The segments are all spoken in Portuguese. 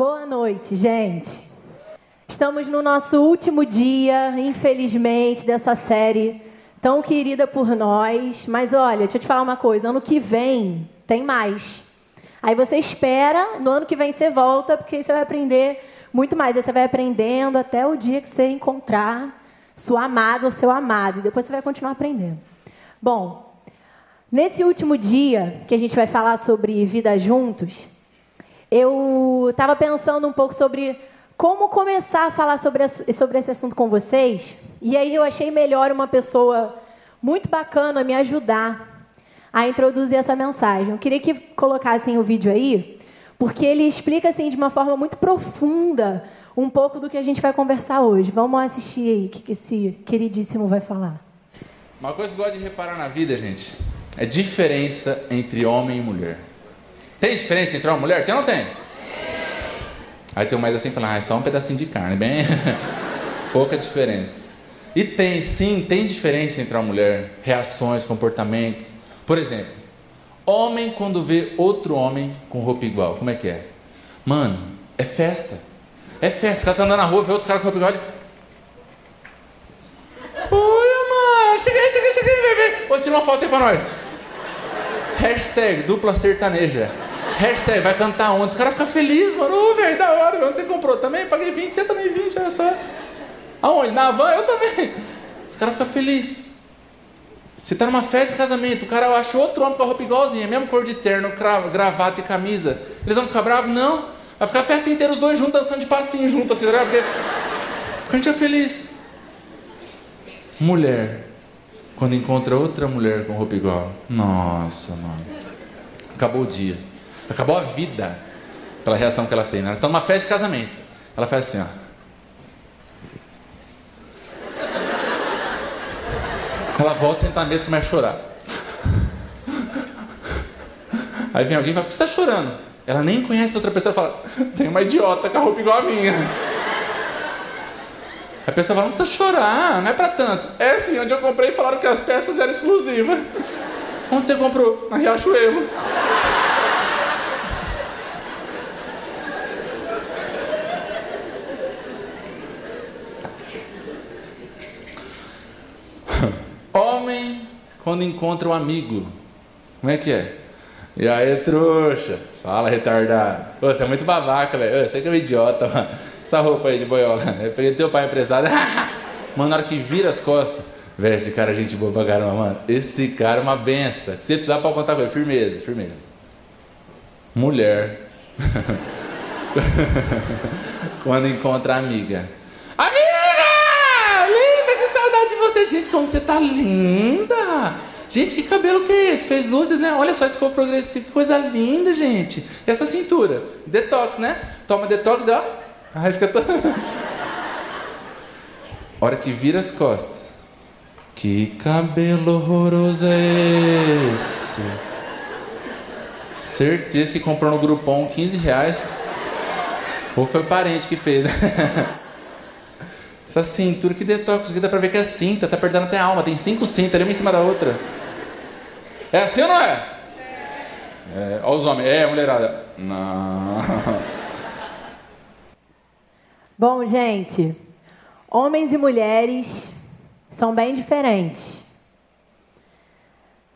Boa noite, gente. Estamos no nosso último dia, infelizmente, dessa série tão querida por nós. Mas olha, deixa eu te falar uma coisa: ano que vem tem mais. Aí você espera, no ano que vem você volta, porque aí você vai aprender muito mais. Aí você vai aprendendo até o dia que você encontrar sua amada ou seu amado. E depois você vai continuar aprendendo. Bom, nesse último dia que a gente vai falar sobre vida juntos, eu estava pensando um pouco sobre como começar a falar sobre, sobre esse assunto com vocês. E aí eu achei melhor uma pessoa muito bacana me ajudar a introduzir essa mensagem. Eu queria que colocassem o vídeo aí, porque ele explica assim de uma forma muito profunda um pouco do que a gente vai conversar hoje. Vamos assistir aí o que esse queridíssimo vai falar. Uma coisa que eu gosto de reparar na vida, gente, é diferença entre homem e mulher. Tem diferença entre homem e mulher? Tem ou não tem? Aí tem um mais assim falando, ah, é só um pedacinho de carne, bem pouca diferença. E tem, sim, tem diferença entre a mulher, reações, comportamentos. Por exemplo, homem quando vê outro homem com roupa igual, como é que é? Mano, é festa. É festa. O cara tá andando na rua, vê outro cara com roupa igual. Ele... Oi, mano, cheguei, cheguei, cheguei, bebê. Vou tirar uma foto aí pra nós. Hashtag dupla sertaneja. Hashtag vai cantar onde? Os caras ficam felizes, mano. Oh, velho, da hora. Onde você comprou? Também? Paguei 20, você também 20, olha só. Aonde? Na van? Eu também. Os caras ficam felizes. Você está numa festa de casamento, o cara acha outro homem com a roupa igualzinha, mesmo cor de terno, gravata e camisa. Eles vão ficar bravos? Não. Vai ficar a festa inteira, os dois juntos, dançando de passinho junto, assim, tá porque, porque a gente é feliz. Mulher, quando encontra outra mulher com roupa igual, nossa, mano. Acabou o dia. Acabou a vida pela reação que elas têm. Né? Elas estão numa festa de casamento. Ela faz assim, ó. Ela volta, senta na mesa e começa a chorar. Aí vem alguém e fala, por que você está chorando? Ela nem conhece outra pessoa e fala, tem uma idiota com a roupa igual a minha. A pessoa fala, não precisa chorar, não é para tanto. É assim, onde eu comprei falaram que as peças eram exclusivas. Onde você comprou? Na Riachuelo. Homem, quando encontra um amigo, como é que é? E aí, trouxa? Fala, retardado. Ô, você é muito babaca, velho. Você que é um idiota, mano. Essa roupa aí de boiola. Eu peguei teu pai emprestado. mano, na hora que vira as costas. Velho, esse cara é gente boa pra caramba, mano. Esse cara é uma benção. Se você precisar, pode contar com ele. Firmeza, firmeza. Mulher. quando encontra amiga. você, gente, como você tá linda! Gente, que cabelo que é esse? Fez luzes, né? Olha só esse corpo progressivo, coisa linda, gente. E essa cintura? Detox, né? Toma detox, dá. Aí fica todo... Hora que vira as costas. Que cabelo horroroso é esse? Certeza que comprou no Groupon 15 reais. Ou foi parente que fez, né? Essa cintura, que detox, que dá pra ver que é cinta, tá perdendo até a alma, tem cinco cintas ali uma em cima da outra. É assim ou não é? é olha os homens, é, mulherada. Não. Bom, gente, homens e mulheres são bem diferentes.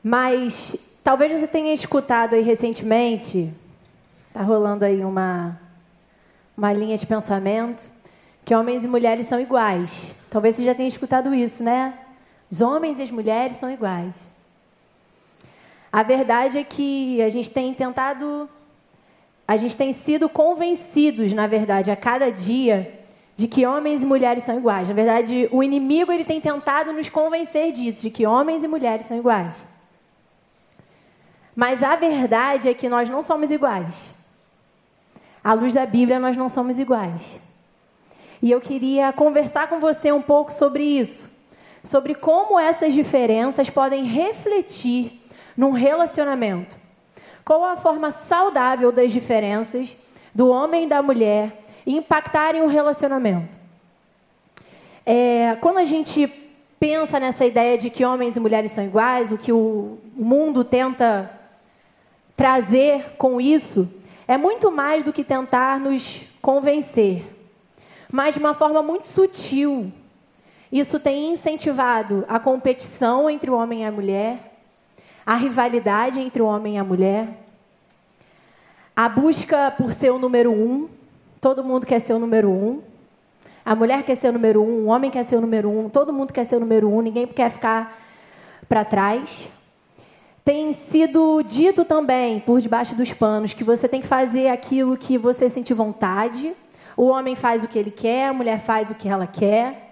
Mas talvez você tenha escutado aí recentemente, tá rolando aí uma, uma linha de pensamento que homens e mulheres são iguais. Talvez você já tenha escutado isso, né? Os homens e as mulheres são iguais. A verdade é que a gente tem tentado, a gente tem sido convencidos, na verdade, a cada dia, de que homens e mulheres são iguais. Na verdade, o inimigo ele tem tentado nos convencer disso, de que homens e mulheres são iguais. Mas a verdade é que nós não somos iguais. À luz da Bíblia, nós não somos iguais. E eu queria conversar com você um pouco sobre isso, sobre como essas diferenças podem refletir num relacionamento. Qual a forma saudável das diferenças do homem e da mulher impactarem o relacionamento? É, quando a gente pensa nessa ideia de que homens e mulheres são iguais, o que o mundo tenta trazer com isso é muito mais do que tentar nos convencer, mas de uma forma muito sutil. Isso tem incentivado a competição entre o homem e a mulher, a rivalidade entre o homem e a mulher, a busca por ser o número um. Todo mundo quer ser o número um. A mulher quer ser o número um, o homem quer ser o número um, todo mundo quer ser o número um, ninguém quer ficar para trás. Tem sido dito também, por debaixo dos panos, que você tem que fazer aquilo que você sente vontade. O homem faz o que ele quer, a mulher faz o que ela quer.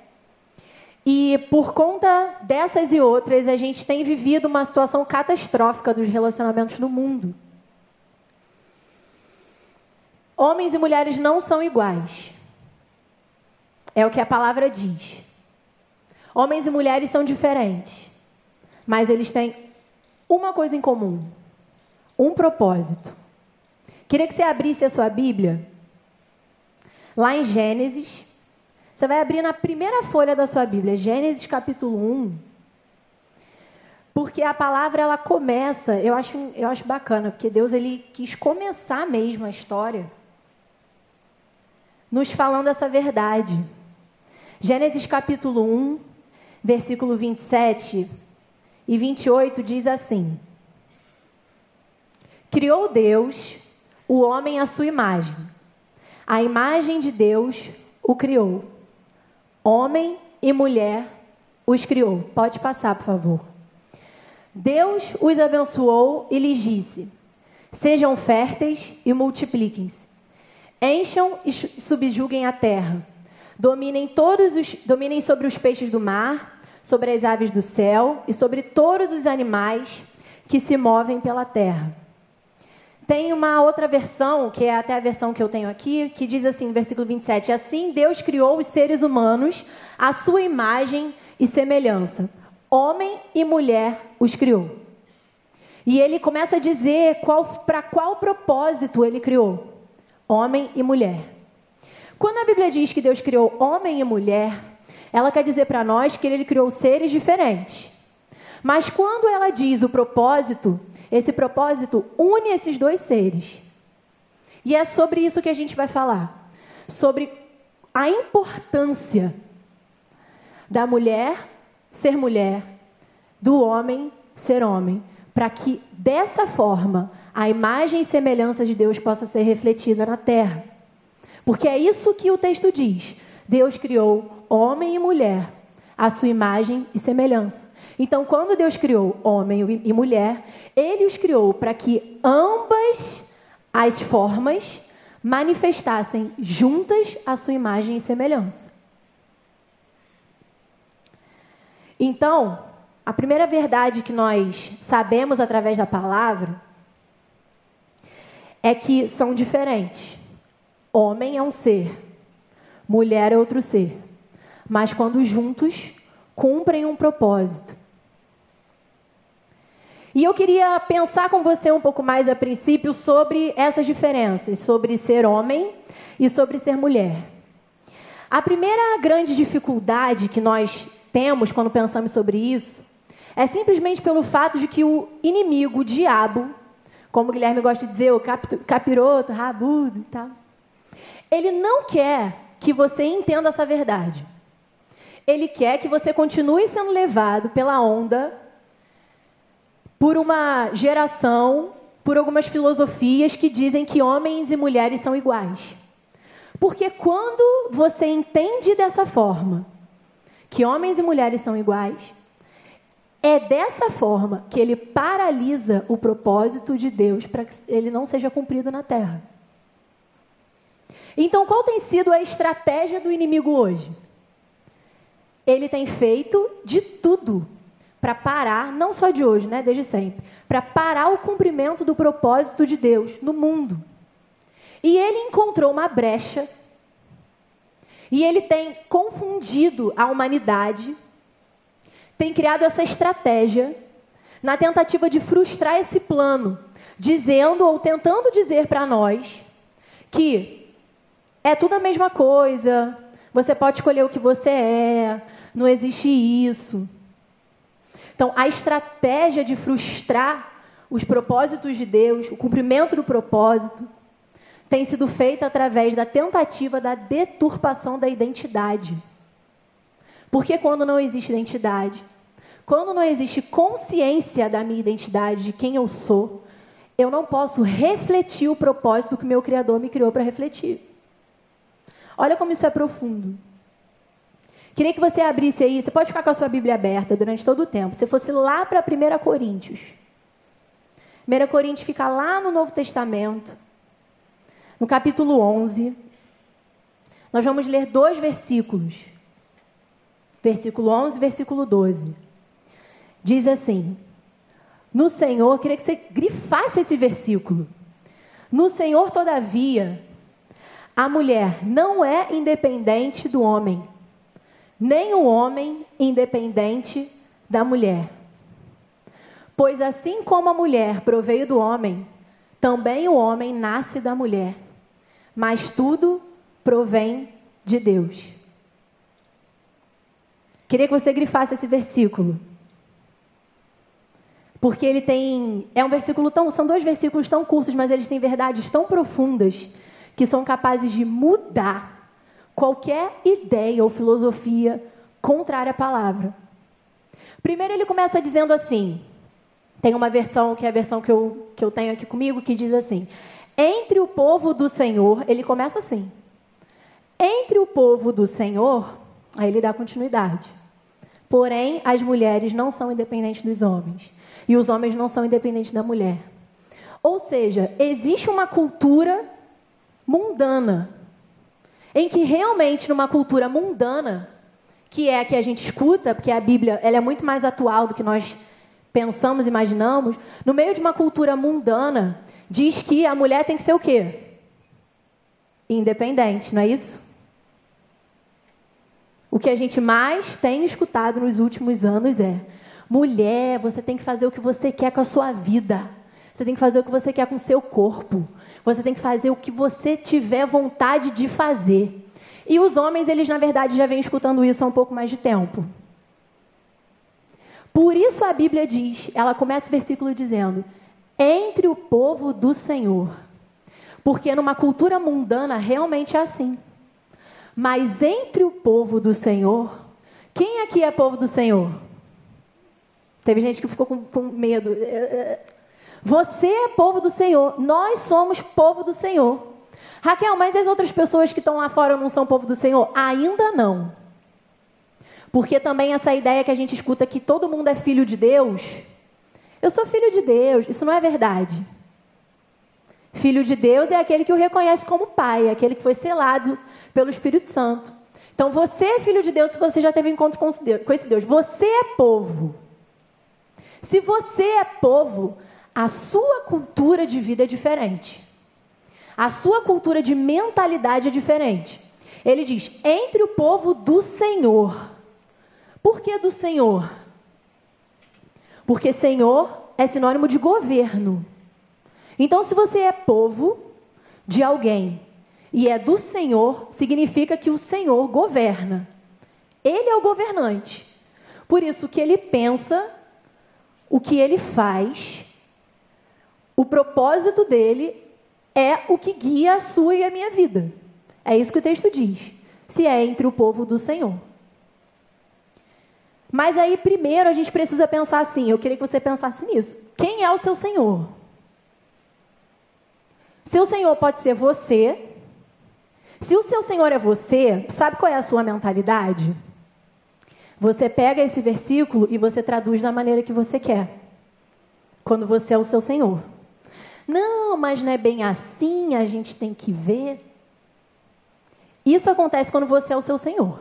E por conta dessas e outras, a gente tem vivido uma situação catastrófica dos relacionamentos no mundo. Homens e mulheres não são iguais. É o que a palavra diz. Homens e mulheres são diferentes, mas eles têm uma coisa em comum: um propósito. Queria que você abrisse a sua Bíblia lá em Gênesis. Você vai abrir na primeira folha da sua Bíblia, Gênesis capítulo 1. Porque a palavra ela começa, eu acho, eu acho bacana, porque Deus ele quis começar mesmo a história nos falando essa verdade. Gênesis capítulo 1, versículo 27 e 28 diz assim: Criou Deus o homem à sua imagem. A imagem de Deus o criou. Homem e mulher os criou. Pode passar, por favor. Deus os abençoou e lhes disse: Sejam férteis e multipliquem-se. Encham e subjuguem a terra. Dominem todos os dominem sobre os peixes do mar, sobre as aves do céu e sobre todos os animais que se movem pela terra. Tem uma outra versão, que é até a versão que eu tenho aqui, que diz assim, versículo 27, assim Deus criou os seres humanos à sua imagem e semelhança. Homem e mulher os criou. E ele começa a dizer para qual propósito ele criou. Homem e mulher. Quando a Bíblia diz que Deus criou homem e mulher, ela quer dizer para nós que ele criou seres diferentes. Mas quando ela diz o propósito, esse propósito une esses dois seres. E é sobre isso que a gente vai falar. Sobre a importância da mulher ser mulher, do homem ser homem, para que dessa forma a imagem e semelhança de Deus possa ser refletida na terra. Porque é isso que o texto diz. Deus criou homem e mulher, à sua imagem e semelhança. Então, quando Deus criou homem e mulher, ele os criou para que ambas as formas manifestassem juntas a sua imagem e semelhança. Então, a primeira verdade que nós sabemos através da palavra é que são diferentes. Homem é um ser, mulher é outro ser mas quando juntos cumprem um propósito. E eu queria pensar com você um pouco mais a princípio sobre essas diferenças, sobre ser homem e sobre ser mulher. A primeira grande dificuldade que nós temos quando pensamos sobre isso é simplesmente pelo fato de que o inimigo, o diabo, como o Guilherme gosta de dizer, o capiroto, rabudo e tal, ele não quer que você entenda essa verdade. Ele quer que você continue sendo levado pela onda por uma geração, por algumas filosofias que dizem que homens e mulheres são iguais. Porque quando você entende dessa forma, que homens e mulheres são iguais, é dessa forma que ele paralisa o propósito de Deus para que ele não seja cumprido na terra. Então, qual tem sido a estratégia do inimigo hoje? ele tem feito de tudo para parar, não só de hoje, né, desde sempre, para parar o cumprimento do propósito de Deus no mundo. E ele encontrou uma brecha. E ele tem confundido a humanidade, tem criado essa estratégia na tentativa de frustrar esse plano, dizendo ou tentando dizer para nós que é tudo a mesma coisa, você pode escolher o que você é, não existe isso. Então, a estratégia de frustrar os propósitos de Deus, o cumprimento do propósito, tem sido feita através da tentativa da deturpação da identidade. Porque quando não existe identidade, quando não existe consciência da minha identidade, de quem eu sou, eu não posso refletir o propósito que meu Criador me criou para refletir. Olha como isso é profundo. Queria que você abrisse aí, você pode ficar com a sua Bíblia aberta durante todo o tempo. Se fosse lá para 1 Coríntios. 1 Coríntios fica lá no Novo Testamento, no capítulo 11. Nós vamos ler dois versículos. Versículo 11 e versículo 12. Diz assim: No Senhor, queria que você grifasse esse versículo. No Senhor, todavia, a mulher não é independente do homem, nem o homem independente da mulher. Pois assim como a mulher proveio do homem, também o homem nasce da mulher. Mas tudo provém de Deus. Queria que você grifasse esse versículo. Porque ele tem. É um versículo tão. São dois versículos tão curtos, mas eles têm verdades tão profundas que são capazes de mudar qualquer ideia ou filosofia contrária à palavra. Primeiro, ele começa dizendo assim: tem uma versão, que é a versão que eu, que eu tenho aqui comigo, que diz assim: Entre o povo do Senhor, ele começa assim. Entre o povo do Senhor, aí ele dá continuidade. Porém, as mulheres não são independentes dos homens. E os homens não são independentes da mulher. Ou seja, existe uma cultura mundana, em que realmente numa cultura mundana, que é a que a gente escuta, porque a Bíblia ela é muito mais atual do que nós pensamos, imaginamos, no meio de uma cultura mundana, diz que a mulher tem que ser o quê? Independente, não é isso? O que a gente mais tem escutado nos últimos anos é: mulher, você tem que fazer o que você quer com a sua vida. Você tem que fazer o que você quer com o seu corpo. Você tem que fazer o que você tiver vontade de fazer. E os homens, eles na verdade já vêm escutando isso há um pouco mais de tempo. Por isso a Bíblia diz, ela começa o versículo dizendo: entre o povo do Senhor. Porque numa cultura mundana realmente é assim. Mas entre o povo do Senhor, quem aqui é povo do Senhor? Teve gente que ficou com, com medo. Você é povo do Senhor. Nós somos povo do Senhor. Raquel, mas as outras pessoas que estão lá fora não são povo do Senhor? Ainda não. Porque também essa ideia que a gente escuta que todo mundo é filho de Deus. Eu sou filho de Deus. Isso não é verdade. Filho de Deus é aquele que o reconhece como pai, aquele que foi selado pelo Espírito Santo. Então você é filho de Deus se você já teve encontro com esse Deus. Você é povo. Se você é povo, a sua cultura de vida é diferente. A sua cultura de mentalidade é diferente. Ele diz: entre o povo do Senhor. Por que do Senhor? Porque Senhor é sinônimo de governo. Então, se você é povo de alguém e é do Senhor, significa que o Senhor governa. Ele é o governante. Por isso, o que ele pensa, o que ele faz, o propósito dele é o que guia a sua e a minha vida. É isso que o texto diz. Se é entre o povo do Senhor. Mas aí, primeiro, a gente precisa pensar assim. Eu queria que você pensasse nisso. Quem é o seu Senhor? Seu Senhor pode ser você. Se o seu Senhor é você, sabe qual é a sua mentalidade? Você pega esse versículo e você traduz da maneira que você quer. Quando você é o seu Senhor. Não, mas não é bem assim, a gente tem que ver. Isso acontece quando você é o seu Senhor.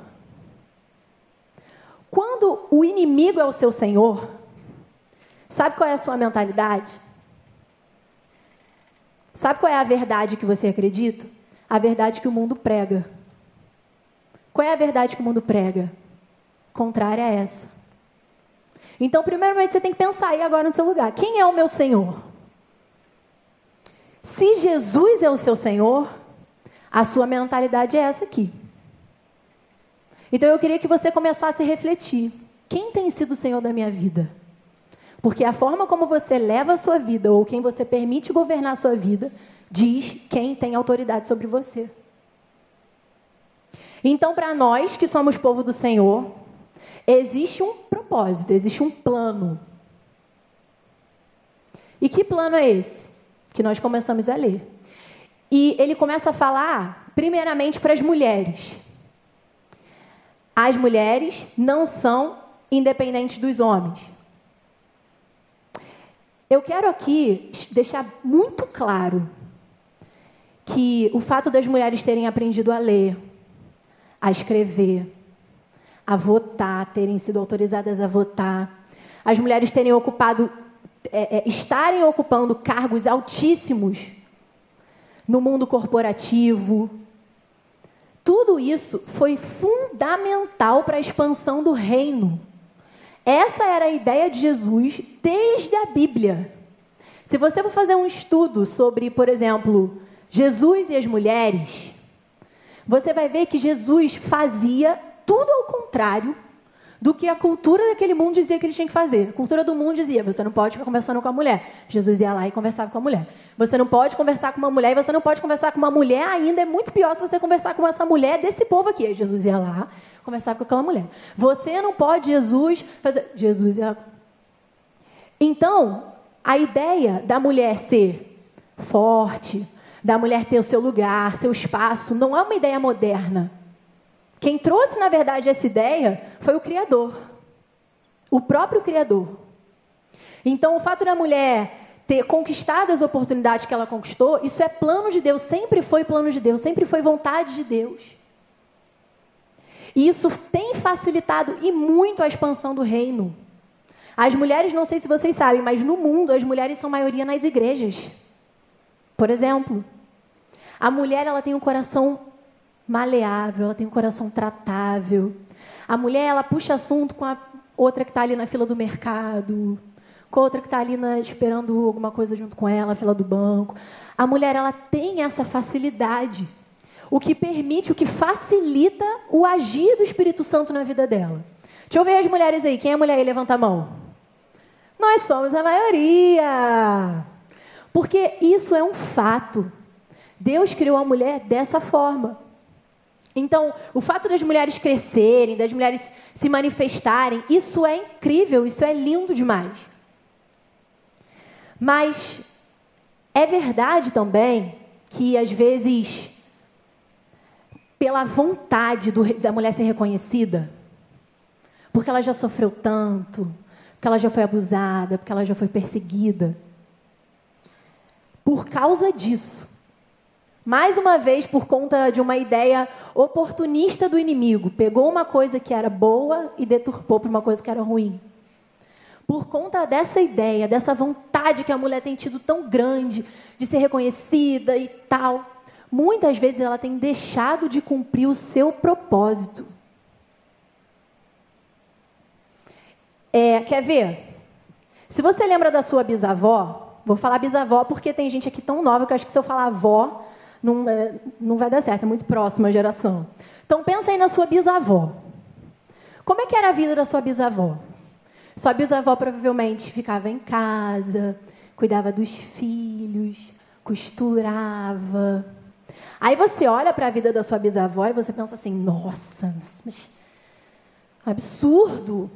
Quando o inimigo é o seu Senhor, sabe qual é a sua mentalidade? Sabe qual é a verdade que você acredita? A verdade que o mundo prega. Qual é a verdade que o mundo prega? Contrária a essa. Então, primeiramente, você tem que pensar aí agora no seu lugar. Quem é o meu Senhor? Se Jesus é o seu Senhor, a sua mentalidade é essa aqui. Então eu queria que você começasse a refletir: quem tem sido o Senhor da minha vida? Porque a forma como você leva a sua vida, ou quem você permite governar a sua vida, diz quem tem autoridade sobre você. Então, para nós que somos povo do Senhor, existe um propósito, existe um plano. E que plano é esse? Que nós começamos a ler. E ele começa a falar, primeiramente, para as mulheres. As mulheres não são independentes dos homens. Eu quero aqui deixar muito claro que o fato das mulheres terem aprendido a ler, a escrever, a votar, terem sido autorizadas a votar, as mulheres terem ocupado, é, é, estarem ocupando cargos altíssimos no mundo corporativo. Tudo isso foi fundamental para a expansão do reino. Essa era a ideia de Jesus desde a Bíblia. Se você for fazer um estudo sobre, por exemplo, Jesus e as mulheres, você vai ver que Jesus fazia tudo ao contrário do que a cultura daquele mundo dizia que ele tinha que fazer. A cultura do mundo dizia: você não pode ficar conversando com a mulher. Jesus ia lá e conversava com a mulher. Você não pode conversar com uma mulher e você não pode conversar com uma mulher ainda. É muito pior se você conversar com essa mulher desse povo aqui. Aí Jesus ia lá, conversava com aquela mulher. Você não pode, Jesus, fazer. Jesus ia. Então, a ideia da mulher ser forte, da mulher ter o seu lugar, seu espaço, não é uma ideia moderna. Quem trouxe, na verdade, essa ideia foi o Criador. O próprio Criador. Então, o fato da mulher ter conquistado as oportunidades que ela conquistou, isso é plano de Deus, sempre foi plano de Deus, sempre foi vontade de Deus. E isso tem facilitado e muito a expansão do reino. As mulheres, não sei se vocês sabem, mas no mundo as mulheres são maioria nas igrejas. Por exemplo, a mulher ela tem um coração maleável, ela tem um coração tratável. A mulher ela puxa assunto com a outra que está ali na fila do mercado, com a outra que está ali na, esperando alguma coisa junto com ela, na fila do banco. A mulher ela tem essa facilidade, o que permite, o que facilita o agir do Espírito Santo na vida dela. Deixa eu ver as mulheres aí. Quem é mulher aí? Levanta a mão. Nós somos a maioria. Porque isso é um fato. Deus criou a mulher dessa forma. Então, o fato das mulheres crescerem, das mulheres se manifestarem, isso é incrível, isso é lindo demais. Mas é verdade também que, às vezes, pela vontade do, da mulher ser reconhecida, porque ela já sofreu tanto, porque ela já foi abusada, porque ela já foi perseguida, por causa disso, mais uma vez, por conta de uma ideia oportunista do inimigo, pegou uma coisa que era boa e deturpou para uma coisa que era ruim. Por conta dessa ideia, dessa vontade que a mulher tem tido tão grande de ser reconhecida e tal, muitas vezes ela tem deixado de cumprir o seu propósito. É, quer ver? Se você lembra da sua bisavó, Vou falar bisavó porque tem gente aqui tão nova que eu acho que se eu falar avó, não, é, não vai dar certo, é muito próxima a geração. Então pensa aí na sua bisavó. Como é que era a vida da sua bisavó? Sua bisavó provavelmente ficava em casa, cuidava dos filhos, costurava. Aí você olha para a vida da sua bisavó e você pensa assim: nossa, nossa mas absurdo.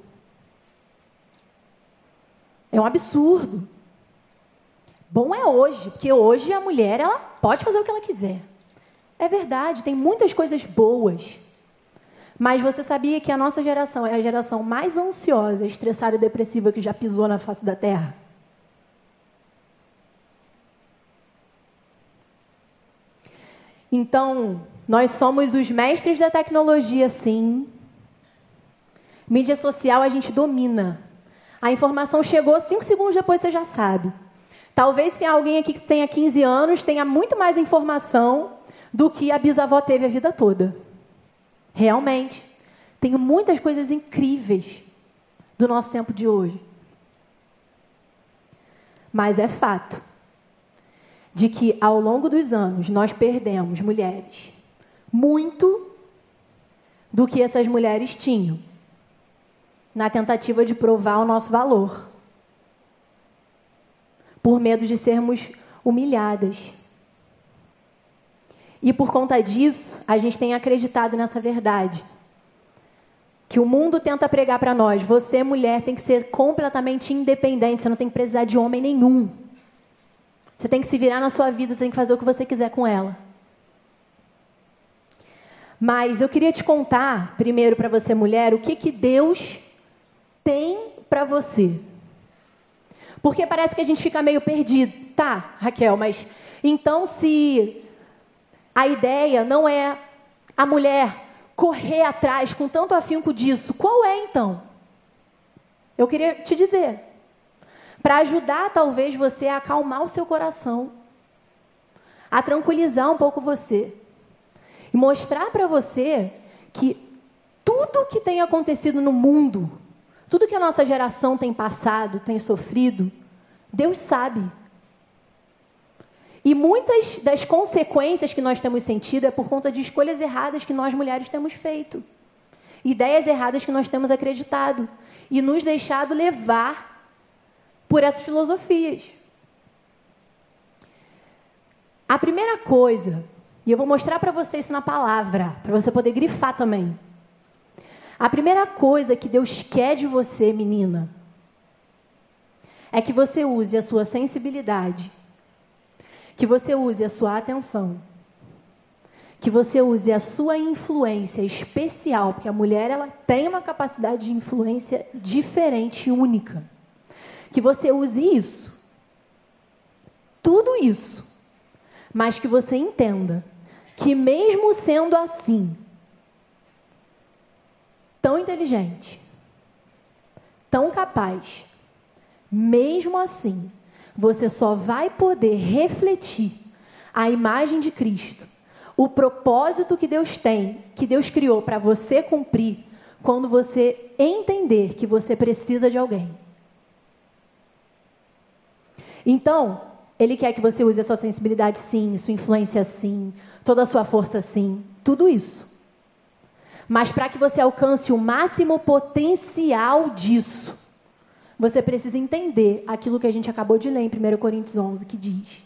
É um absurdo. Bom é hoje, porque hoje a mulher ela pode fazer o que ela quiser. É verdade, tem muitas coisas boas. Mas você sabia que a nossa geração é a geração mais ansiosa, estressada e depressiva que já pisou na face da Terra? Então, nós somos os mestres da tecnologia, sim. Mídia social a gente domina. A informação chegou, cinco segundos depois você já sabe. Talvez tenha alguém aqui que tenha 15 anos, tenha muito mais informação do que a bisavó teve a vida toda. Realmente. Tenho muitas coisas incríveis do nosso tempo de hoje. Mas é fato de que ao longo dos anos nós perdemos mulheres muito do que essas mulheres tinham na tentativa de provar o nosso valor por medo de sermos humilhadas. E por conta disso, a gente tem acreditado nessa verdade. Que o mundo tenta pregar para nós. Você, mulher, tem que ser completamente independente. Você não tem que precisar de homem nenhum. Você tem que se virar na sua vida, você tem que fazer o que você quiser com ela. Mas eu queria te contar, primeiro para você, mulher, o que, que Deus tem para você. Porque parece que a gente fica meio perdido. Tá, Raquel, mas então se a ideia não é a mulher correr atrás com tanto afinco disso, qual é então? Eu queria te dizer, para ajudar talvez você a acalmar o seu coração, a tranquilizar um pouco você e mostrar para você que tudo que tem acontecido no mundo, tudo que a nossa geração tem passado, tem sofrido, Deus sabe. E muitas das consequências que nós temos sentido é por conta de escolhas erradas que nós mulheres temos feito. Ideias erradas que nós temos acreditado e nos deixado levar por essas filosofias. A primeira coisa, e eu vou mostrar para você isso na palavra, para você poder grifar também. A primeira coisa que Deus quer de você, menina, é que você use a sua sensibilidade que você use a sua atenção, que você use a sua influência especial, porque a mulher ela tem uma capacidade de influência diferente e única. Que você use isso. Tudo isso. Mas que você entenda que mesmo sendo assim, tão inteligente, tão capaz, mesmo assim, você só vai poder refletir a imagem de Cristo, o propósito que Deus tem, que Deus criou para você cumprir, quando você entender que você precisa de alguém. Então, Ele quer que você use a sua sensibilidade, sim, sua influência, sim, toda a sua força, sim, tudo isso. Mas para que você alcance o máximo potencial disso, você precisa entender aquilo que a gente acabou de ler em 1 Coríntios 11, que diz: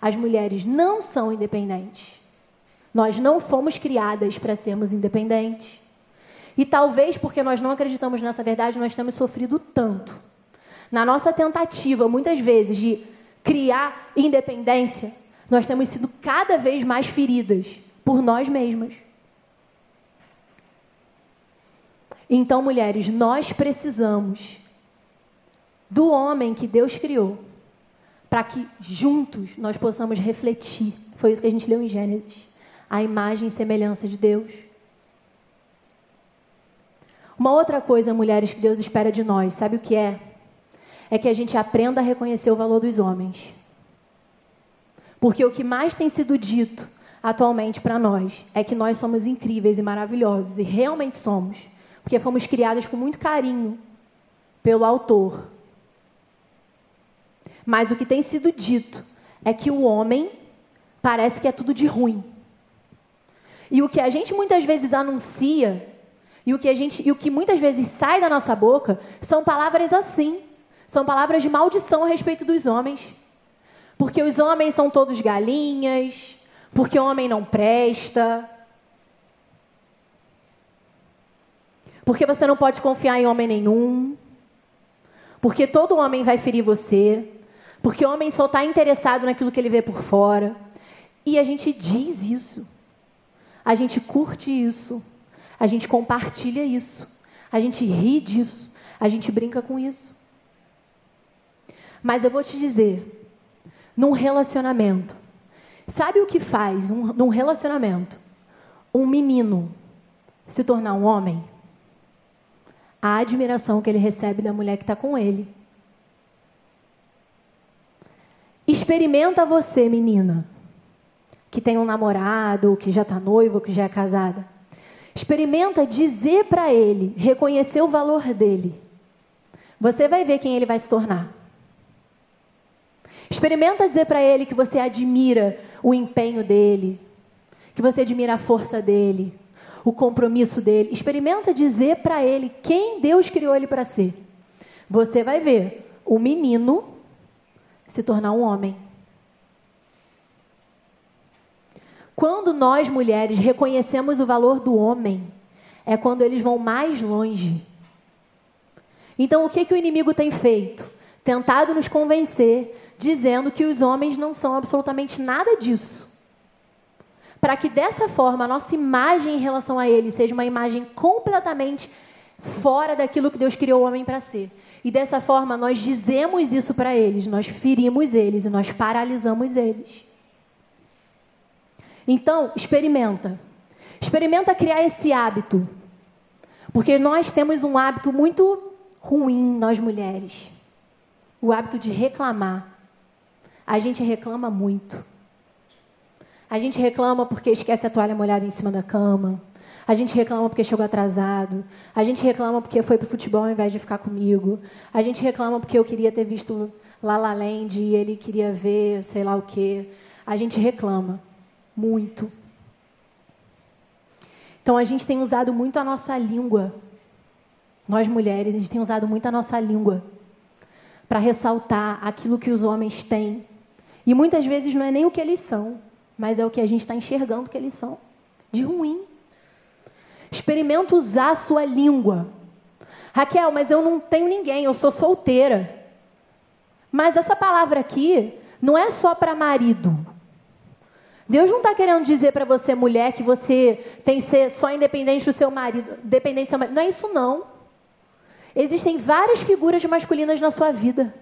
as mulheres não são independentes. Nós não fomos criadas para sermos independentes. E talvez porque nós não acreditamos nessa verdade, nós temos sofrido tanto. Na nossa tentativa, muitas vezes, de criar independência, nós temos sido cada vez mais feridas por nós mesmas. Então, mulheres, nós precisamos do homem que Deus criou, para que juntos nós possamos refletir. Foi isso que a gente leu em Gênesis. A imagem e semelhança de Deus. Uma outra coisa, mulheres, que Deus espera de nós, sabe o que é? É que a gente aprenda a reconhecer o valor dos homens. Porque o que mais tem sido dito atualmente para nós é que nós somos incríveis e maravilhosos, e realmente somos, porque fomos criadas com muito carinho pelo autor, mas o que tem sido dito é que o homem parece que é tudo de ruim. E o que a gente muitas vezes anuncia e o que a gente e o que muitas vezes sai da nossa boca são palavras assim, são palavras de maldição a respeito dos homens. Porque os homens são todos galinhas, porque o homem não presta. Porque você não pode confiar em homem nenhum. Porque todo homem vai ferir você. Porque o homem só está interessado naquilo que ele vê por fora. E a gente diz isso. A gente curte isso. A gente compartilha isso. A gente ri disso. A gente brinca com isso. Mas eu vou te dizer, num relacionamento, sabe o que faz um, num relacionamento um menino se tornar um homem? A admiração que ele recebe da mulher que está com ele. Experimenta você, menina, que tem um namorado, que já está noivo, que já é casada. Experimenta dizer para ele, reconhecer o valor dele. Você vai ver quem ele vai se tornar. Experimenta dizer para ele que você admira o empenho dele, que você admira a força dele, o compromisso dele. Experimenta dizer para ele quem Deus criou ele para ser. Você vai ver o menino se tornar um homem. Quando nós mulheres reconhecemos o valor do homem, é quando eles vão mais longe. Então, o que, que o inimigo tem feito? Tentado nos convencer, dizendo que os homens não são absolutamente nada disso. Para que dessa forma a nossa imagem em relação a ele seja uma imagem completamente fora daquilo que Deus criou o homem para ser. E dessa forma nós dizemos isso para eles, nós ferimos eles e nós paralisamos eles. Então, experimenta. Experimenta criar esse hábito. Porque nós temos um hábito muito ruim, nós mulheres. O hábito de reclamar. A gente reclama muito. A gente reclama porque esquece a toalha molhada em cima da cama. A gente reclama porque chegou atrasado. A gente reclama porque foi pro futebol ao invés de ficar comigo. A gente reclama porque eu queria ter visto La La Land e ele queria ver sei lá o quê. A gente reclama muito. Então a gente tem usado muito a nossa língua. Nós mulheres, a gente tem usado muito a nossa língua para ressaltar aquilo que os homens têm. E muitas vezes não é nem o que eles são, mas é o que a gente está enxergando que eles são. De ruim. Experimenta usar a sua língua. Raquel, mas eu não tenho ninguém, eu sou solteira. Mas essa palavra aqui não é só para marido. Deus não está querendo dizer para você, mulher, que você tem que ser só independente do seu marido, dependente do seu marido. Não é isso, não. Existem várias figuras masculinas na sua vida.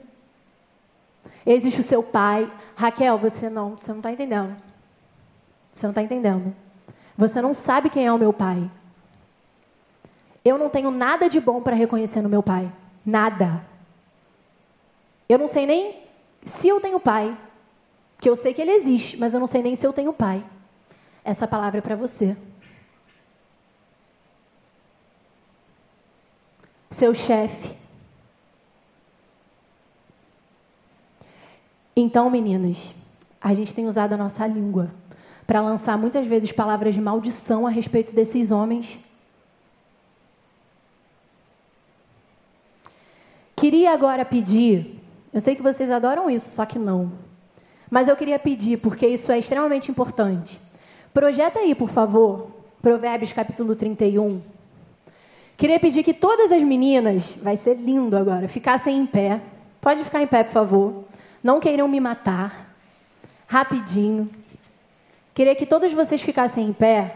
Existe o seu pai. Raquel, você não, você não está entendendo. Você não está entendendo. Você não sabe quem é o meu pai. Eu não tenho nada de bom para reconhecer no meu pai. Nada. Eu não sei nem se eu tenho pai. Que eu sei que ele existe, mas eu não sei nem se eu tenho pai. Essa palavra é para você. Seu chefe. Então, meninas, a gente tem usado a nossa língua para lançar muitas vezes palavras de maldição a respeito desses homens Queria agora pedir, eu sei que vocês adoram isso, só que não. Mas eu queria pedir, porque isso é extremamente importante. Projeta aí, por favor, Provérbios capítulo 31. Queria pedir que todas as meninas, vai ser lindo agora, ficassem em pé. Pode ficar em pé, por favor. Não queiram me matar. Rapidinho. Queria que todas vocês ficassem em pé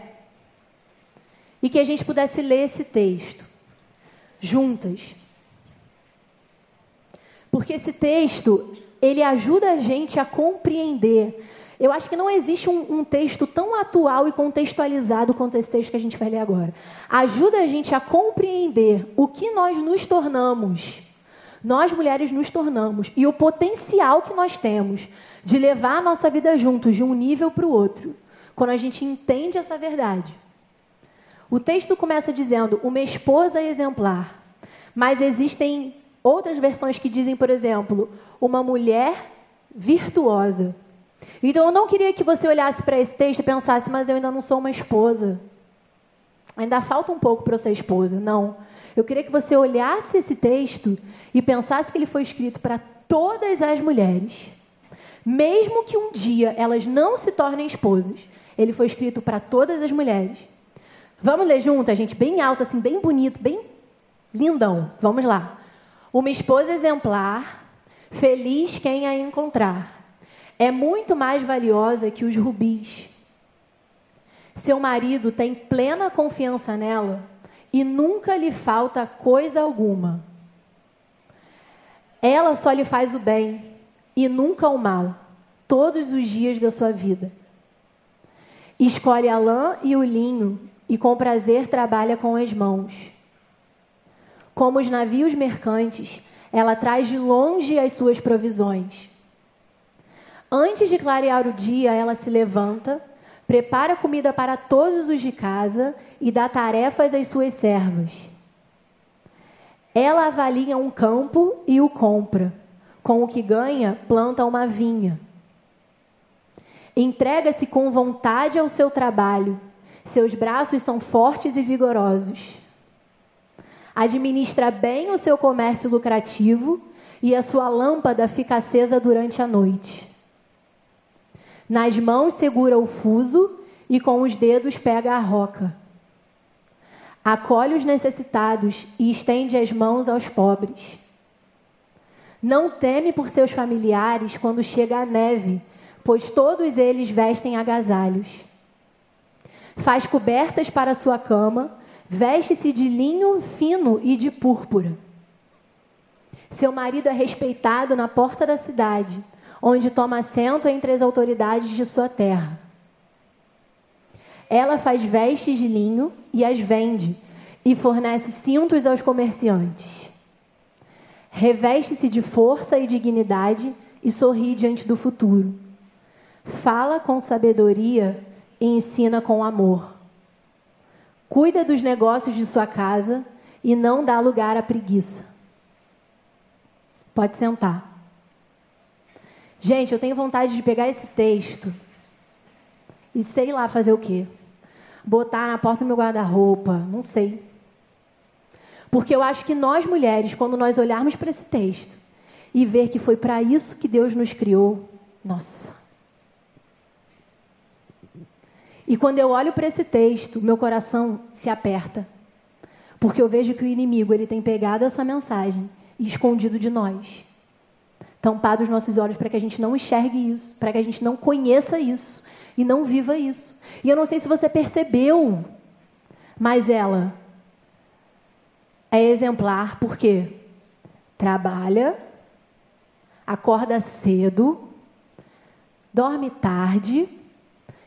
e que a gente pudesse ler esse texto juntas. Porque esse texto, ele ajuda a gente a compreender. Eu acho que não existe um, um, texto tão atual e contextualizado quanto esse texto que a gente vai ler agora. Ajuda a gente a compreender o que nós nos tornamos. Nós mulheres nos tornamos e o potencial que nós temos de levar a nossa vida juntos de um nível para o outro. Quando a gente entende essa verdade. O texto começa dizendo: uma esposa exemplar. Mas existem Outras versões que dizem, por exemplo, uma mulher virtuosa. Então eu não queria que você olhasse para esse texto e pensasse, mas eu ainda não sou uma esposa. Ainda falta um pouco para eu ser esposa. Não. Eu queria que você olhasse esse texto e pensasse que ele foi escrito para todas as mulheres. Mesmo que um dia elas não se tornem esposas, ele foi escrito para todas as mulheres. Vamos ler junto, gente, bem alto, assim, bem bonito, bem lindão. Vamos lá. Uma esposa exemplar, feliz quem a encontrar, é muito mais valiosa que os rubis. Seu marido tem plena confiança nela e nunca lhe falta coisa alguma. Ela só lhe faz o bem e nunca o mal, todos os dias da sua vida. Escolhe a lã e o linho e com prazer trabalha com as mãos. Como os navios mercantes, ela traz de longe as suas provisões. Antes de clarear o dia, ela se levanta, prepara comida para todos os de casa e dá tarefas às suas servas. Ela avalia um campo e o compra. Com o que ganha, planta uma vinha. Entrega-se com vontade ao seu trabalho. Seus braços são fortes e vigorosos administra bem o seu comércio lucrativo e a sua lâmpada fica acesa durante a noite. Nas mãos segura o fuso e com os dedos pega a roca. Acolhe os necessitados e estende as mãos aos pobres. Não teme por seus familiares quando chega a neve, pois todos eles vestem agasalhos. Faz cobertas para sua cama, veste-se de linho fino e de púrpura. Seu marido é respeitado na porta da cidade, onde toma assento entre as autoridades de sua terra. Ela faz vestes de linho e as vende, e fornece cintos aos comerciantes. Reveste-se de força e dignidade e sorri diante do futuro. Fala com sabedoria e ensina com amor. Cuida dos negócios de sua casa e não dá lugar à preguiça. Pode sentar. Gente, eu tenho vontade de pegar esse texto e sei lá fazer o quê. Botar na porta do meu guarda-roupa, não sei. Porque eu acho que nós mulheres, quando nós olharmos para esse texto e ver que foi para isso que Deus nos criou, nossa. E quando eu olho para esse texto, meu coração se aperta. Porque eu vejo que o inimigo, ele tem pegado essa mensagem e escondido de nós. Tampado os nossos olhos para que a gente não enxergue isso, para que a gente não conheça isso e não viva isso. E eu não sei se você percebeu, mas ela é exemplar porque trabalha, acorda cedo, dorme tarde.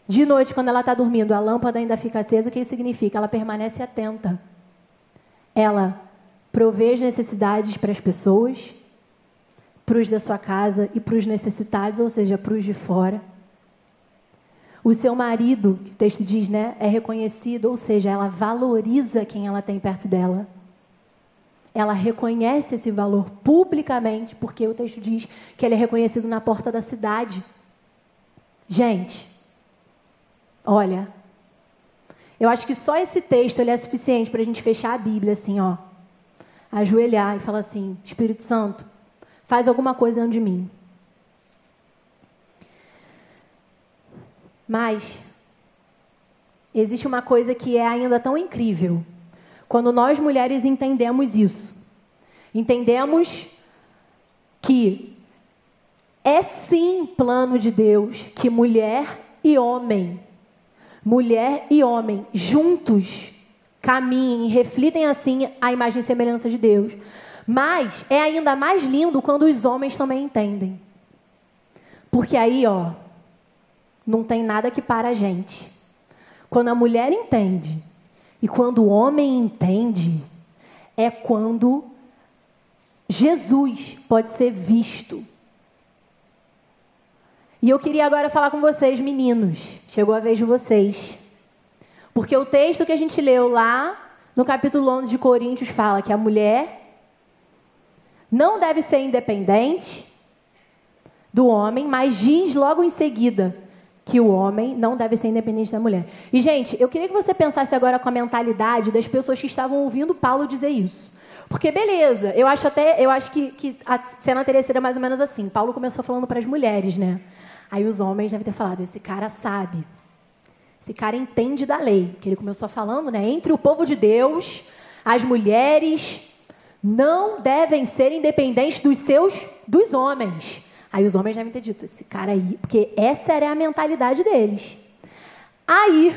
De noite, quando ela está dormindo, a lâmpada ainda fica acesa. O que isso significa? Ela permanece atenta. Ela provê as necessidades para as pessoas, para os da sua casa e para os necessitados, ou seja, para os de fora. O seu marido, o texto diz, né, é reconhecido, ou seja, ela valoriza quem ela tem perto dela. Ela reconhece esse valor publicamente, porque o texto diz que ele é reconhecido na porta da cidade. Gente, olha, eu acho que só esse texto ele é suficiente para a gente fechar a Bíblia assim, ó, ajoelhar e falar assim: Espírito Santo, faz alguma coisa dentro de mim. Mas existe uma coisa que é ainda tão incrível. Quando nós mulheres entendemos isso, entendemos que é sim plano de Deus que mulher e homem, mulher e homem juntos caminhem, reflitem assim a imagem e semelhança de Deus. Mas é ainda mais lindo quando os homens também entendem. Porque aí, ó, não tem nada que para a gente. Quando a mulher entende e quando o homem entende, é quando Jesus pode ser visto. E eu queria agora falar com vocês, meninos. Chegou a vez de vocês. Porque o texto que a gente leu lá no capítulo 11 de Coríntios fala que a mulher não deve ser independente do homem, mas diz logo em seguida que o homem não deve ser independente da mulher. E, gente, eu queria que você pensasse agora com a mentalidade das pessoas que estavam ouvindo Paulo dizer isso. Porque, beleza, eu acho até, eu acho que, que a cena teria sido mais ou menos assim. Paulo começou falando para as mulheres, né? Aí os homens devem ter falado, esse cara sabe. Esse cara entende da lei. Que ele começou falando, né? Entre o povo de Deus, as mulheres não devem ser independentes dos seus, dos homens. Aí os homens devem ter dito, esse cara aí, porque essa era a mentalidade deles. Aí,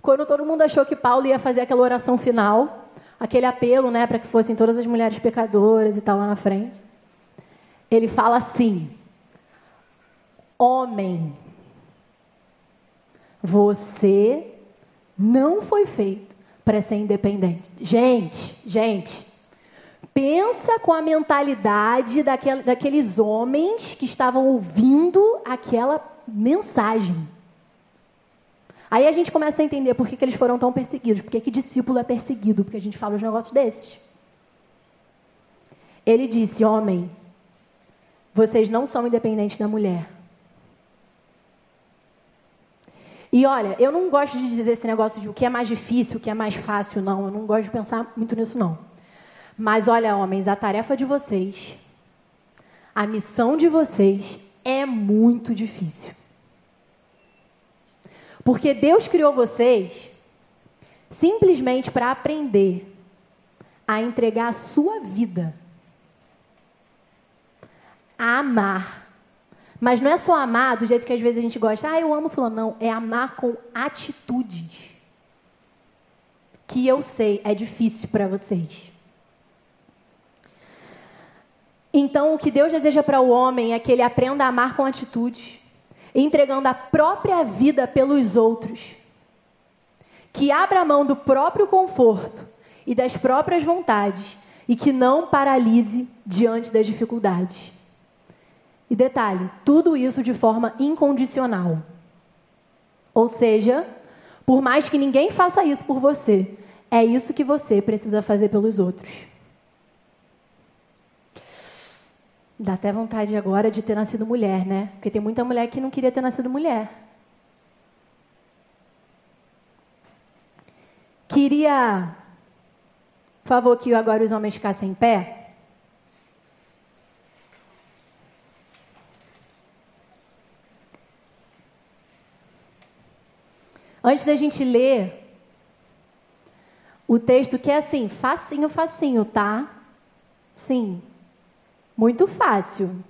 quando todo mundo achou que Paulo ia fazer aquela oração final, aquele apelo, né, para que fossem todas as mulheres pecadoras e tal lá na frente, ele fala assim: Homem, você não foi feito para ser independente. Gente, gente, Pensa com a mentalidade daquel, daqueles homens que estavam ouvindo aquela mensagem. Aí a gente começa a entender por que, que eles foram tão perseguidos, por que, que discípulo é perseguido, porque a gente fala uns negócios desses. Ele disse: Homem, vocês não são independentes da mulher. E olha, eu não gosto de dizer esse negócio de o que é mais difícil, o que é mais fácil, não. Eu não gosto de pensar muito nisso, não. Mas olha, homens, a tarefa de vocês, a missão de vocês é muito difícil. Porque Deus criou vocês simplesmente para aprender a entregar a sua vida, a amar. Mas não é só amar do jeito que às vezes a gente gosta, ah, eu amo fulano. Não, é amar com atitudes. Que eu sei é difícil para vocês. Então, o que Deus deseja para o homem é que ele aprenda a amar com atitudes, entregando a própria vida pelos outros que abra a mão do próprio conforto e das próprias vontades e que não paralise diante das dificuldades. E detalhe, tudo isso de forma incondicional. Ou seja, por mais que ninguém faça isso por você, é isso que você precisa fazer pelos outros. Dá até vontade agora de ter nascido mulher, né? Porque tem muita mulher que não queria ter nascido mulher. Queria, por favor, que agora os homens ficassem em pé. Antes da gente ler o texto, que é assim, facinho, facinho, tá? Sim, muito fácil.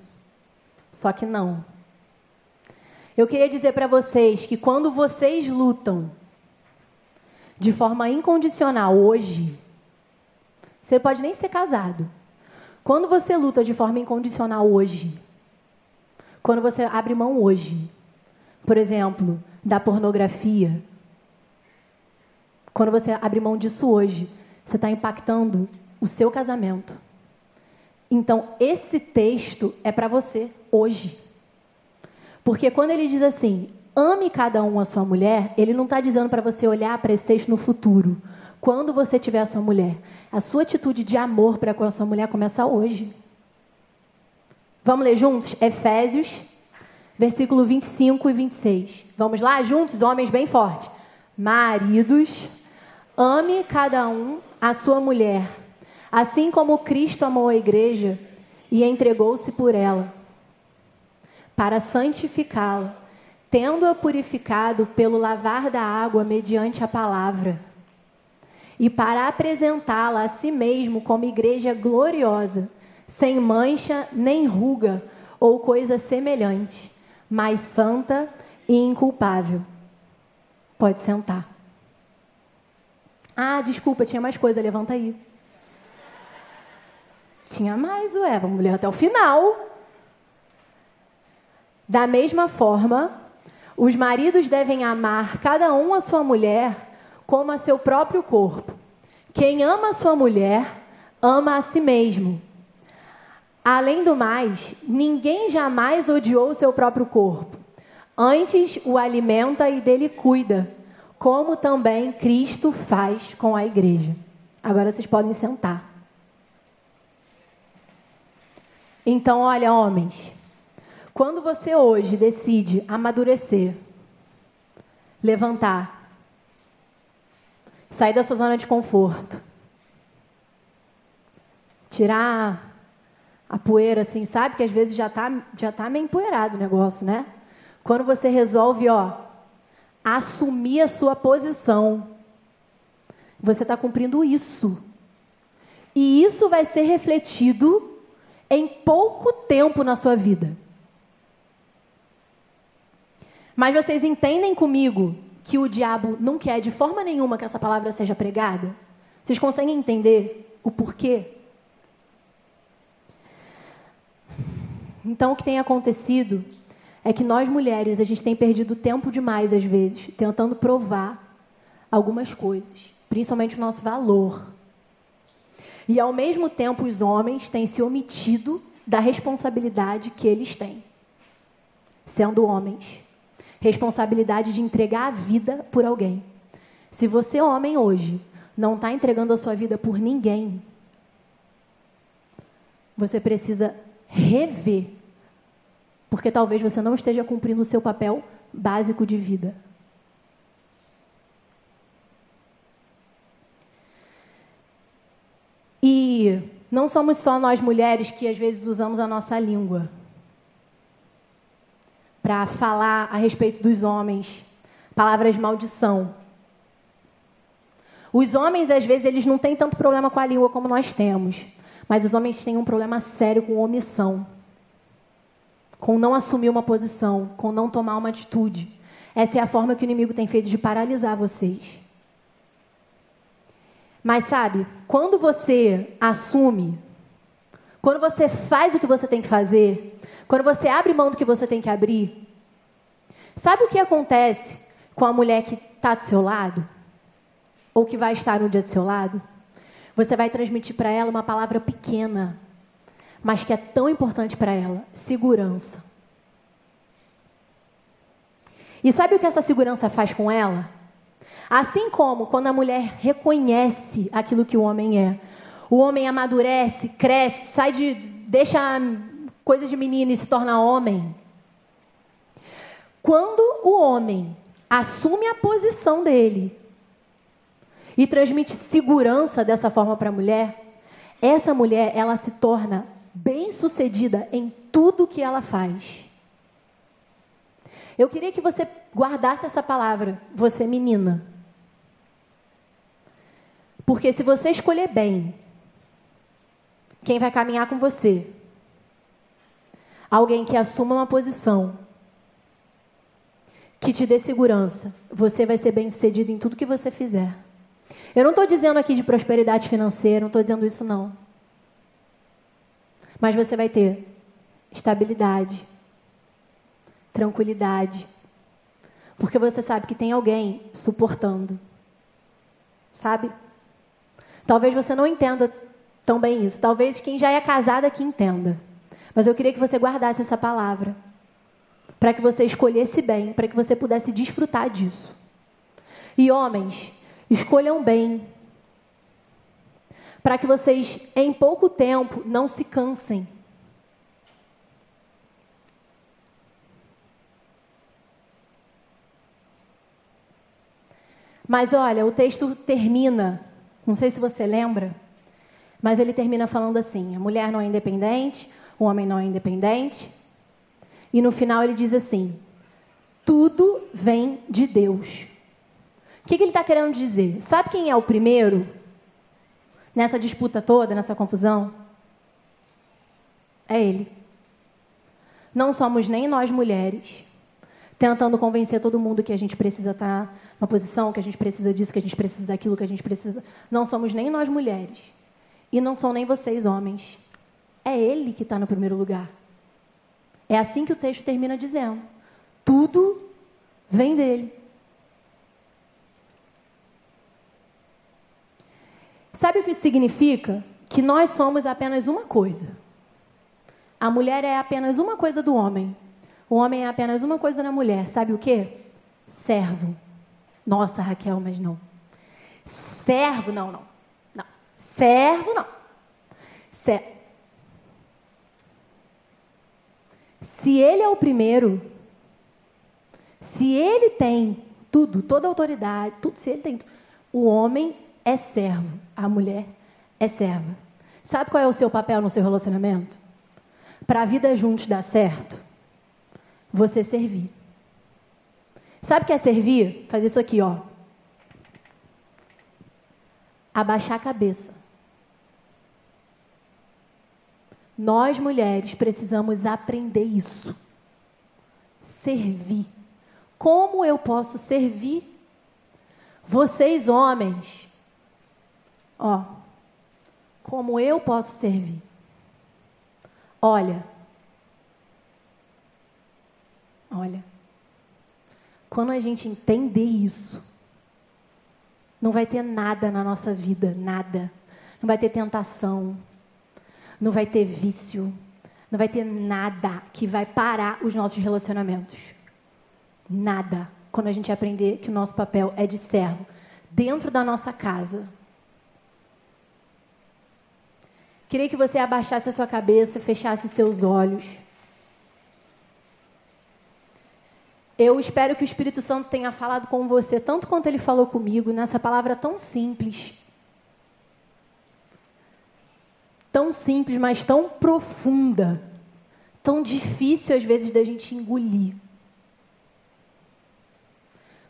Só que não. Eu queria dizer para vocês que quando vocês lutam de forma incondicional hoje, você pode nem ser casado. Quando você luta de forma incondicional hoje, quando você abre mão hoje, por exemplo, da pornografia, quando você abre mão disso hoje, você está impactando o seu casamento. Então, esse texto é para você hoje. Porque quando ele diz assim, ame cada um a sua mulher, ele não está dizendo para você olhar para esse texto no futuro. Quando você tiver a sua mulher, a sua atitude de amor para com a sua mulher começa hoje. Vamos ler juntos? Efésios, versículo 25 e 26. Vamos lá juntos, homens bem forte. Maridos, ame cada um a sua mulher, assim como Cristo amou a igreja e entregou-se por ela, para santificá-la tendo-a purificado pelo lavar da água mediante a palavra, e para apresentá-la a si mesmo como igreja gloriosa, sem mancha nem ruga ou coisa semelhante, mas santa e inculpável. Pode sentar. Ah, desculpa, tinha mais coisa, levanta aí. Tinha mais, ué, vamos ler até o final. Da mesma forma, os maridos devem amar cada um a sua mulher como a seu próprio corpo. Quem ama a sua mulher, ama a si mesmo. Além do mais, ninguém jamais odiou seu próprio corpo. Antes o alimenta e dele cuida, como também Cristo faz com a igreja. Agora vocês podem sentar. Então, olha, homens, quando você hoje decide amadurecer, levantar, sair da sua zona de conforto, tirar a poeira, assim, sabe? Que às vezes já está já tá meio empoeirado o negócio, né? Quando você resolve, ó, assumir a sua posição, você está cumprindo isso. E isso vai ser refletido em pouco tempo na sua vida. Mas vocês entendem comigo que o diabo não quer de forma nenhuma que essa palavra seja pregada? Vocês conseguem entender o porquê? Então, o que tem acontecido é que nós mulheres, a gente tem perdido tempo demais, às vezes, tentando provar algumas coisas, principalmente o nosso valor. E, ao mesmo tempo, os homens têm se omitido da responsabilidade que eles têm, sendo homens responsabilidade de entregar a vida por alguém. Se você, homem, hoje, não está entregando a sua vida por ninguém, você precisa rever. Porque talvez você não esteja cumprindo o seu papel básico de vida. E não somos só nós mulheres que às vezes usamos a nossa língua para falar a respeito dos homens, palavras maldição. Os homens, às vezes, eles não têm tanto problema com a língua como nós temos. Mas os homens têm um problema sério com omissão. Com não assumir uma posição, com não tomar uma atitude. Essa é a forma que o inimigo tem feito de paralisar vocês. Mas sabe, quando você assume, quando você faz o que você tem que fazer, quando você abre mão do que você tem que abrir, sabe o que acontece com a mulher que está do seu lado? ou que vai estar no dia do seu lado, você vai transmitir para ela uma palavra pequena, mas que é tão importante para ela: segurança. E sabe o que essa segurança faz com ela? Assim como quando a mulher reconhece aquilo que o homem é, o homem amadurece, cresce, sai de. deixa coisa de menino e se torna homem. Quando o homem assume a posição dele e transmite segurança dessa forma para a mulher, essa mulher ela se torna bem-sucedida em tudo que ela faz. Eu queria que você guardasse essa palavra, você menina. Porque se você escolher bem, quem vai caminhar com você? Alguém que assuma uma posição, que te dê segurança, você vai ser bem-sucedido em tudo que você fizer. Eu não estou dizendo aqui de prosperidade financeira, não estou dizendo isso não. Mas você vai ter estabilidade, tranquilidade, porque você sabe que tem alguém suportando. Sabe? Talvez você não entenda tão bem isso. Talvez quem já é casado aqui entenda. Mas eu queria que você guardasse essa palavra. Para que você escolhesse bem, para que você pudesse desfrutar disso. E homens, Escolham bem. Para que vocês, em pouco tempo, não se cansem. Mas olha, o texto termina, não sei se você lembra, mas ele termina falando assim: a mulher não é independente, o homem não é independente. E no final ele diz assim: tudo vem de Deus. O que, que ele está querendo dizer? Sabe quem é o primeiro nessa disputa toda, nessa confusão? É ele. Não somos nem nós mulheres tentando convencer todo mundo que a gente precisa estar tá na posição, que a gente precisa disso, que a gente precisa daquilo, que a gente precisa. Não somos nem nós mulheres. E não são nem vocês homens. É ele que está no primeiro lugar. É assim que o texto termina dizendo. Tudo vem dele. Sabe o que significa? Que nós somos apenas uma coisa. A mulher é apenas uma coisa do homem. O homem é apenas uma coisa da mulher. Sabe o que? Servo. Nossa, Raquel, mas não. Servo, não, não. Não. Servo, não. Se ele é o primeiro, se ele tem tudo, toda a autoridade, tudo, se ele tem tudo, o homem é servo, a mulher é serva. Sabe qual é o seu papel no seu relacionamento? Para a vida juntos dar certo, você servir. Sabe o que é servir? Fazer isso aqui, ó. Abaixar a cabeça. Nós mulheres precisamos aprender isso. Servir. Como eu posso servir? Vocês, homens, Ó, como eu posso servir? Olha, olha, quando a gente entender isso, não vai ter nada na nossa vida, nada. Não vai ter tentação, não vai ter vício, não vai ter nada que vai parar os nossos relacionamentos. Nada. Quando a gente aprender que o nosso papel é de servo dentro da nossa casa. Queria que você abaixasse a sua cabeça, fechasse os seus olhos. Eu espero que o Espírito Santo tenha falado com você tanto quanto ele falou comigo, nessa palavra tão simples. Tão simples, mas tão profunda. Tão difícil às vezes da gente engolir.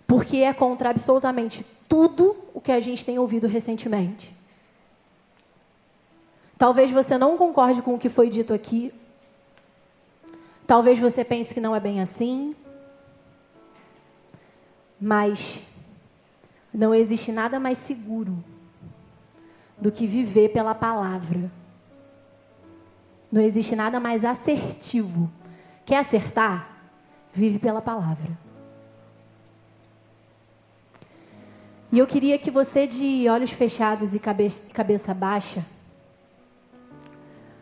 Porque é contra absolutamente tudo o que a gente tem ouvido recentemente. Talvez você não concorde com o que foi dito aqui. Talvez você pense que não é bem assim. Mas não existe nada mais seguro do que viver pela palavra. Não existe nada mais assertivo. Quer acertar? Vive pela palavra. E eu queria que você, de olhos fechados e cabeça, baixa,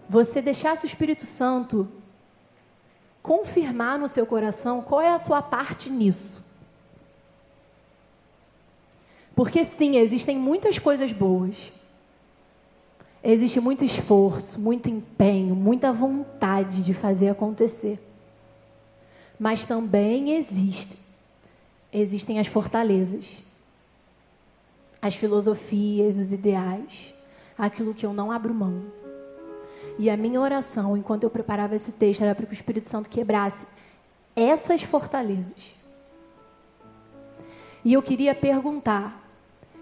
você deixasse o Espírito Santo confirmar no seu coração qual é a sua parte nisso. Porque sim, existem muitas coisas boas. Existe muito esforço, muito empenho, muita vontade de fazer acontecer. Mas também existe, existem as fortalezas, as filosofias, os ideais, aquilo que eu não abro mão. E a minha oração, enquanto eu preparava esse texto, era para que o Espírito Santo quebrasse essas fortalezas. E eu queria perguntar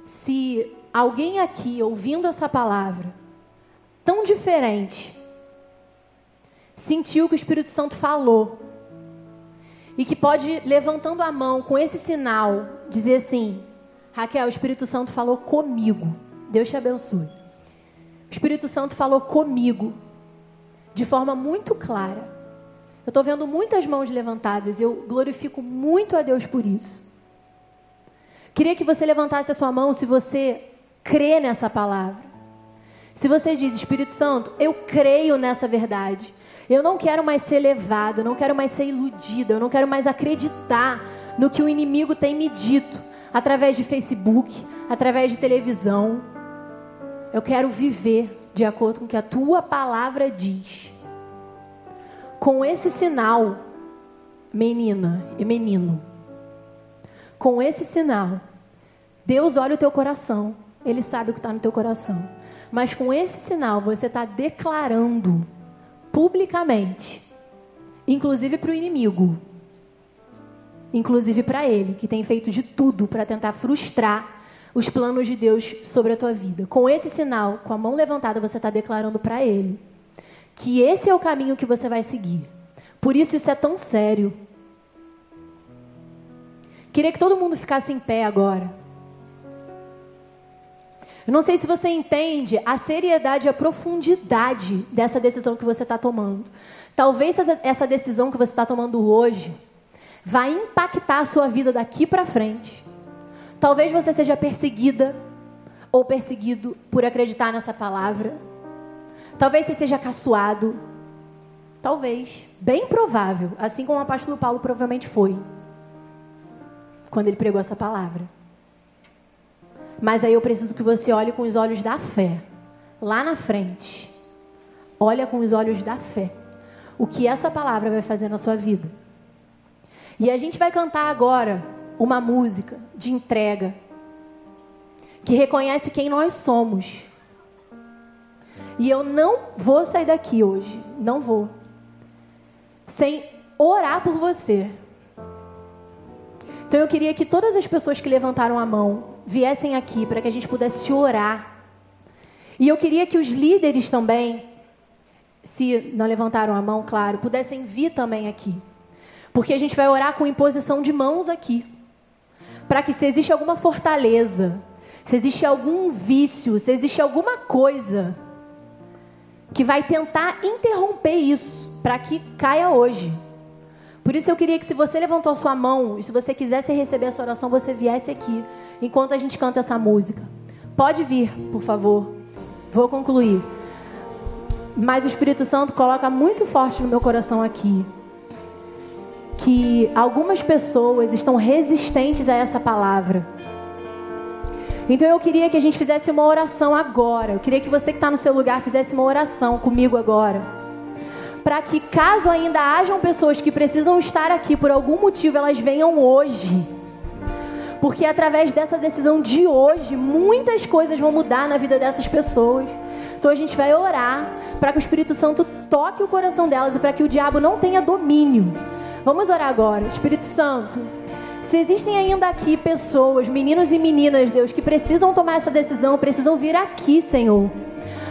se alguém aqui ouvindo essa palavra tão diferente sentiu que o Espírito Santo falou e que pode levantando a mão com esse sinal dizer assim: Raquel, o Espírito Santo falou comigo. Deus te abençoe. O Espírito Santo falou comigo de forma muito clara. Eu estou vendo muitas mãos levantadas. Eu glorifico muito a Deus por isso. Queria que você levantasse a sua mão se você crê nessa palavra. Se você diz, Espírito Santo, eu creio nessa verdade. Eu não quero mais ser levado, eu não quero mais ser iludido, eu não quero mais acreditar no que o inimigo tem me dito através de Facebook, através de televisão. Eu quero viver de acordo com o que a tua palavra diz. Com esse sinal, menina e menino, com esse sinal, Deus olha o teu coração, Ele sabe o que está no teu coração. Mas com esse sinal, você está declarando publicamente, inclusive para o inimigo, inclusive para ele, que tem feito de tudo para tentar frustrar os planos de Deus sobre a tua vida. Com esse sinal, com a mão levantada, você está declarando para Ele que esse é o caminho que você vai seguir. Por isso, isso é tão sério. Queria que todo mundo ficasse em pé agora. Eu não sei se você entende a seriedade e a profundidade dessa decisão que você está tomando. Talvez essa decisão que você está tomando hoje vai impactar a sua vida daqui para frente. Talvez você seja perseguida ou perseguido por acreditar nessa palavra. Talvez você seja caçoado. Talvez. Bem provável. Assim como o apóstolo Paulo provavelmente foi. Quando ele pregou essa palavra. Mas aí eu preciso que você olhe com os olhos da fé. Lá na frente. Olha com os olhos da fé. O que essa palavra vai fazer na sua vida. E a gente vai cantar agora uma música de entrega que reconhece quem nós somos. E eu não vou sair daqui hoje, não vou, sem orar por você. Então eu queria que todas as pessoas que levantaram a mão viessem aqui para que a gente pudesse orar. E eu queria que os líderes também, se não levantaram a mão, claro, pudessem vir também aqui. Porque a gente vai orar com imposição de mãos aqui para que se existe alguma fortaleza, se existe algum vício, se existe alguma coisa que vai tentar interromper isso, para que caia hoje. Por isso eu queria que se você levantou sua mão, e se você quisesse receber essa oração, você viesse aqui, enquanto a gente canta essa música. Pode vir, por favor. Vou concluir. Mas o Espírito Santo coloca muito forte no meu coração aqui que algumas pessoas estão resistentes a essa palavra. Então eu queria que a gente fizesse uma oração agora. Eu queria que você que está no seu lugar fizesse uma oração comigo agora. Para que, caso ainda hajam pessoas que precisam estar aqui por algum motivo, elas venham hoje. Porque através dessa decisão de hoje, muitas coisas vão mudar na vida dessas pessoas. Então a gente vai orar para que o Espírito Santo toque o coração delas e para que o diabo não tenha domínio. Vamos orar agora. Espírito Santo, Se existem ainda aqui pessoas, meninos e meninas, Deus, que precisam tomar essa decisão, precisam vir aqui, Senhor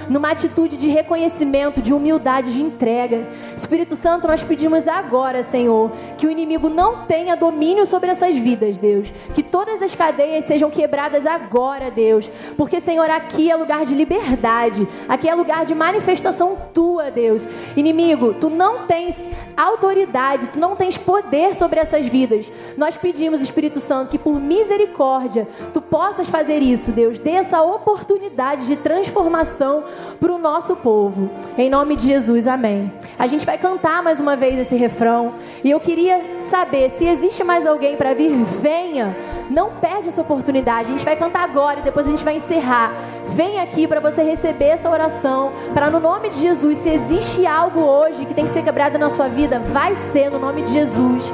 numa atitude de reconhecimento, de humildade, de entrega. Espírito Santo, nós pedimos agora, Senhor, que o inimigo não tenha domínio sobre essas vidas, Deus. Que todas as cadeias sejam quebradas agora, Deus. Porque, Senhor, aqui é lugar de liberdade, aqui é lugar de manifestação tua, Deus. Inimigo, tu não tens autoridade, tu não tens poder sobre essas vidas. Nós pedimos, Espírito Santo, que por misericórdia tu possas fazer isso, Deus. Dê essa oportunidade de transformação para o nosso povo. Em nome de Jesus, amém. A gente vai cantar mais uma vez esse refrão. E eu queria saber se existe mais alguém para vir, venha. Não perde essa oportunidade. A gente vai cantar agora e depois a gente vai encerrar. Vem aqui para você receber essa oração. Para no nome de Jesus, se existe algo hoje que tem que ser quebrado na sua vida, vai ser no nome de Jesus.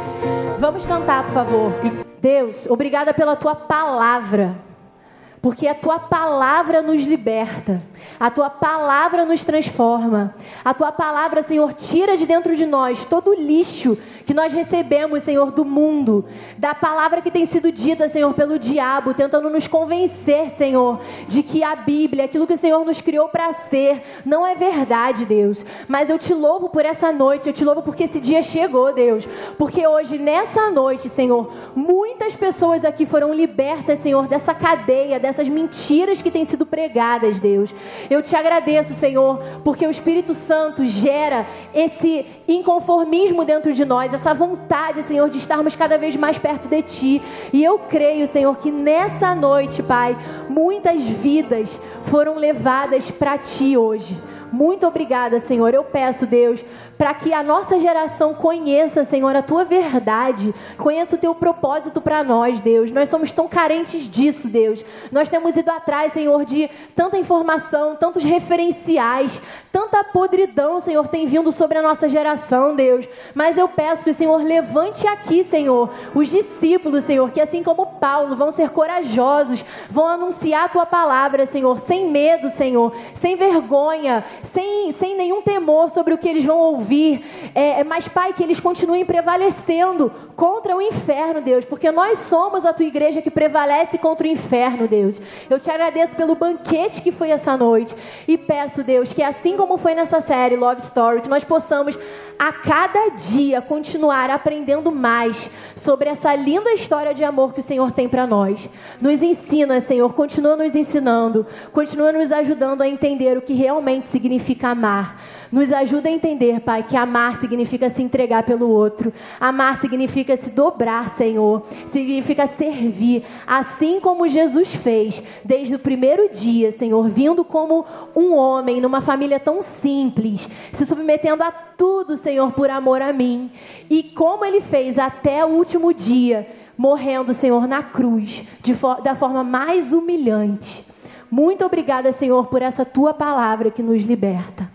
Vamos cantar, por favor. Deus, obrigada pela tua palavra porque a tua palavra nos liberta, a tua palavra nos transforma, a tua palavra, Senhor, tira de dentro de nós todo o lixo que nós recebemos, Senhor, do mundo, da palavra que tem sido dita, Senhor, pelo diabo, tentando nos convencer, Senhor, de que a Bíblia, aquilo que o Senhor nos criou para ser, não é verdade, Deus. Mas eu te louvo por essa noite, eu te louvo porque esse dia chegou, Deus. Porque hoje, nessa noite, Senhor, muitas pessoas aqui foram libertas, Senhor, dessa cadeia, dessas mentiras que têm sido pregadas, Deus. Eu te agradeço, Senhor, porque o Espírito Santo gera esse inconformismo dentro de nós, essa vontade, Senhor, de estarmos cada vez mais perto de Ti. E eu creio, Senhor, que nessa noite, Pai, muitas vidas foram levadas para Ti hoje. Muito obrigada, Senhor. Eu peço, Deus, para que a nossa geração conheça, Senhor, a tua verdade, conheça o teu propósito para nós, Deus. Nós somos tão carentes disso, Deus. Nós temos ido atrás, Senhor, de tanta informação, tantos referenciais, tanta podridão, Senhor, tem vindo sobre a nossa geração, Deus. Mas eu peço que o Senhor levante aqui, Senhor, os discípulos, Senhor, que assim como Paulo vão ser corajosos, vão anunciar a tua palavra, Senhor, sem medo, Senhor, sem vergonha, sem, sem nenhum temor sobre o que eles vão ouvir ouvir. É, é, mas, Pai, que eles continuem prevalecendo contra o inferno, Deus, porque nós somos a tua igreja que prevalece contra o inferno, Deus. Eu te agradeço pelo banquete que foi essa noite e peço, Deus, que assim como foi nessa série Love Story, que nós possamos a cada dia continuar aprendendo mais sobre essa linda história de amor que o Senhor tem para nós. Nos ensina, Senhor, continua nos ensinando, continua nos ajudando a entender o que realmente significa amar. Nos ajuda a entender, Pai, que amar significa se entregar pelo outro. Amar significa se dobrar, Senhor. Significa servir, assim como Jesus fez desde o primeiro dia, Senhor, vindo como um homem numa família tão simples, se submetendo a tudo, Senhor, por amor a mim. E como ele fez até o último dia, morrendo, Senhor, na cruz, for da forma mais humilhante. Muito obrigada, Senhor, por essa tua palavra que nos liberta.